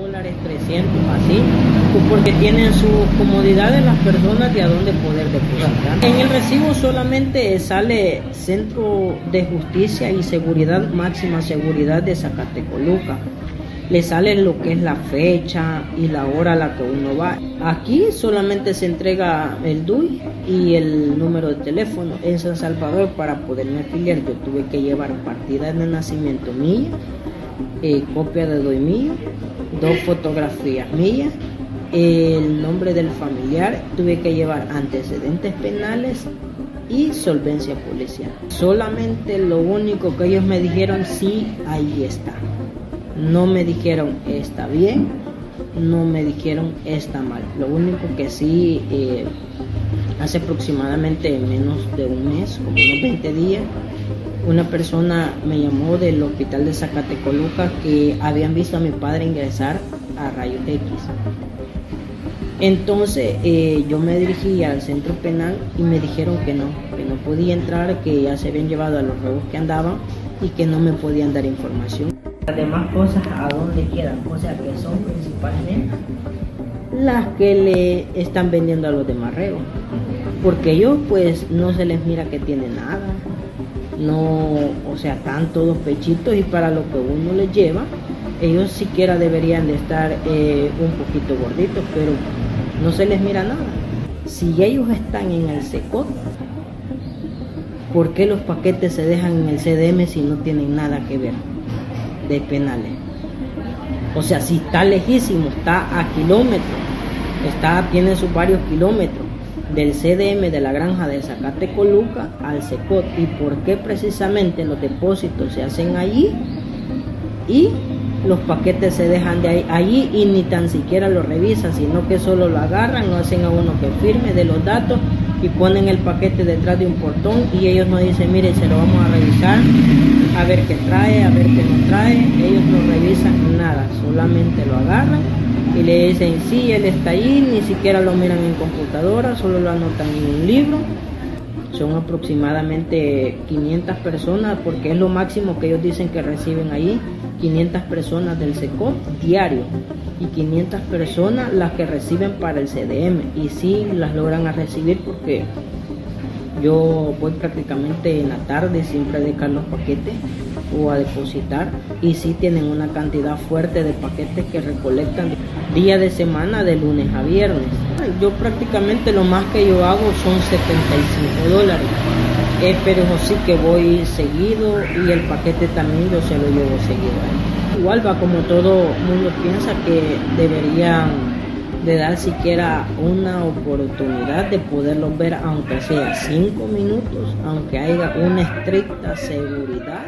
Dólares, 300, así, pues porque tienen su comodidad de las personas de a dónde poder depositar. En el recibo solamente sale Centro de Justicia y Seguridad, Máxima Seguridad de Zacatecoluca le sale lo que es la fecha y la hora a la que uno va. Aquí solamente se entrega el DUI y el número de teléfono. En San Salvador para poderme afiliar yo tuve que llevar partida de nacimiento mía, eh, copia de DUI mío, dos fotografías mías, el nombre del familiar, tuve que llevar antecedentes penales y solvencia policial. Solamente lo único que ellos me dijeron, sí, ahí está. No me dijeron está bien, no me dijeron está mal. Lo único que sí, eh, hace aproximadamente menos de un mes, como unos 20 días, una persona me llamó del hospital de Zacatecoluca que habían visto a mi padre ingresar a rayos X. Entonces eh, yo me dirigí al centro penal y me dijeron que no, que no podía entrar, que ya se habían llevado a los robos que andaban y que no me podían dar información. Las cosas a dónde quedan, o que son principalmente las que le están vendiendo a los demás reos, porque ellos pues no se les mira que tienen nada, no, o sea, están todos pechitos y para lo que uno les lleva, ellos siquiera deberían de estar eh, un poquito gorditos, pero no se les mira nada. Si ellos están en el secot, ¿por qué los paquetes se dejan en el CDM si no tienen nada que ver? de penales. O sea, si está lejísimo, está a kilómetros, está, tiene sus varios kilómetros del CDM de la granja de Zacatecoluca al SECOT y por qué precisamente los depósitos se hacen allí y los paquetes se dejan de ahí, allí y ni tan siquiera lo revisan, sino que solo lo agarran, no hacen a uno que firme de los datos y ponen el paquete detrás de un portón y ellos nos dicen, mire, se lo vamos a revisar, a ver qué trae, a ver qué no trae, ellos no revisan nada, solamente lo agarran y le dicen, sí, él está ahí, ni siquiera lo miran en computadora, solo lo anotan en un libro. Son aproximadamente 500 personas, porque es lo máximo que ellos dicen que reciben ahí, 500 personas del SECOT diario y 500 personas las que reciben para el CDM y sí las logran a recibir porque yo voy prácticamente en la tarde siempre a dejar los paquetes o a depositar y sí tienen una cantidad fuerte de paquetes que recolectan día de semana de lunes a viernes. Yo prácticamente lo más que yo hago son 75 dólares, eh, pero sí que voy seguido y el paquete también yo se lo llevo seguido igual va como todo mundo piensa que deberían de dar siquiera una oportunidad de poderlo ver aunque sea cinco minutos, aunque haya una estricta seguridad.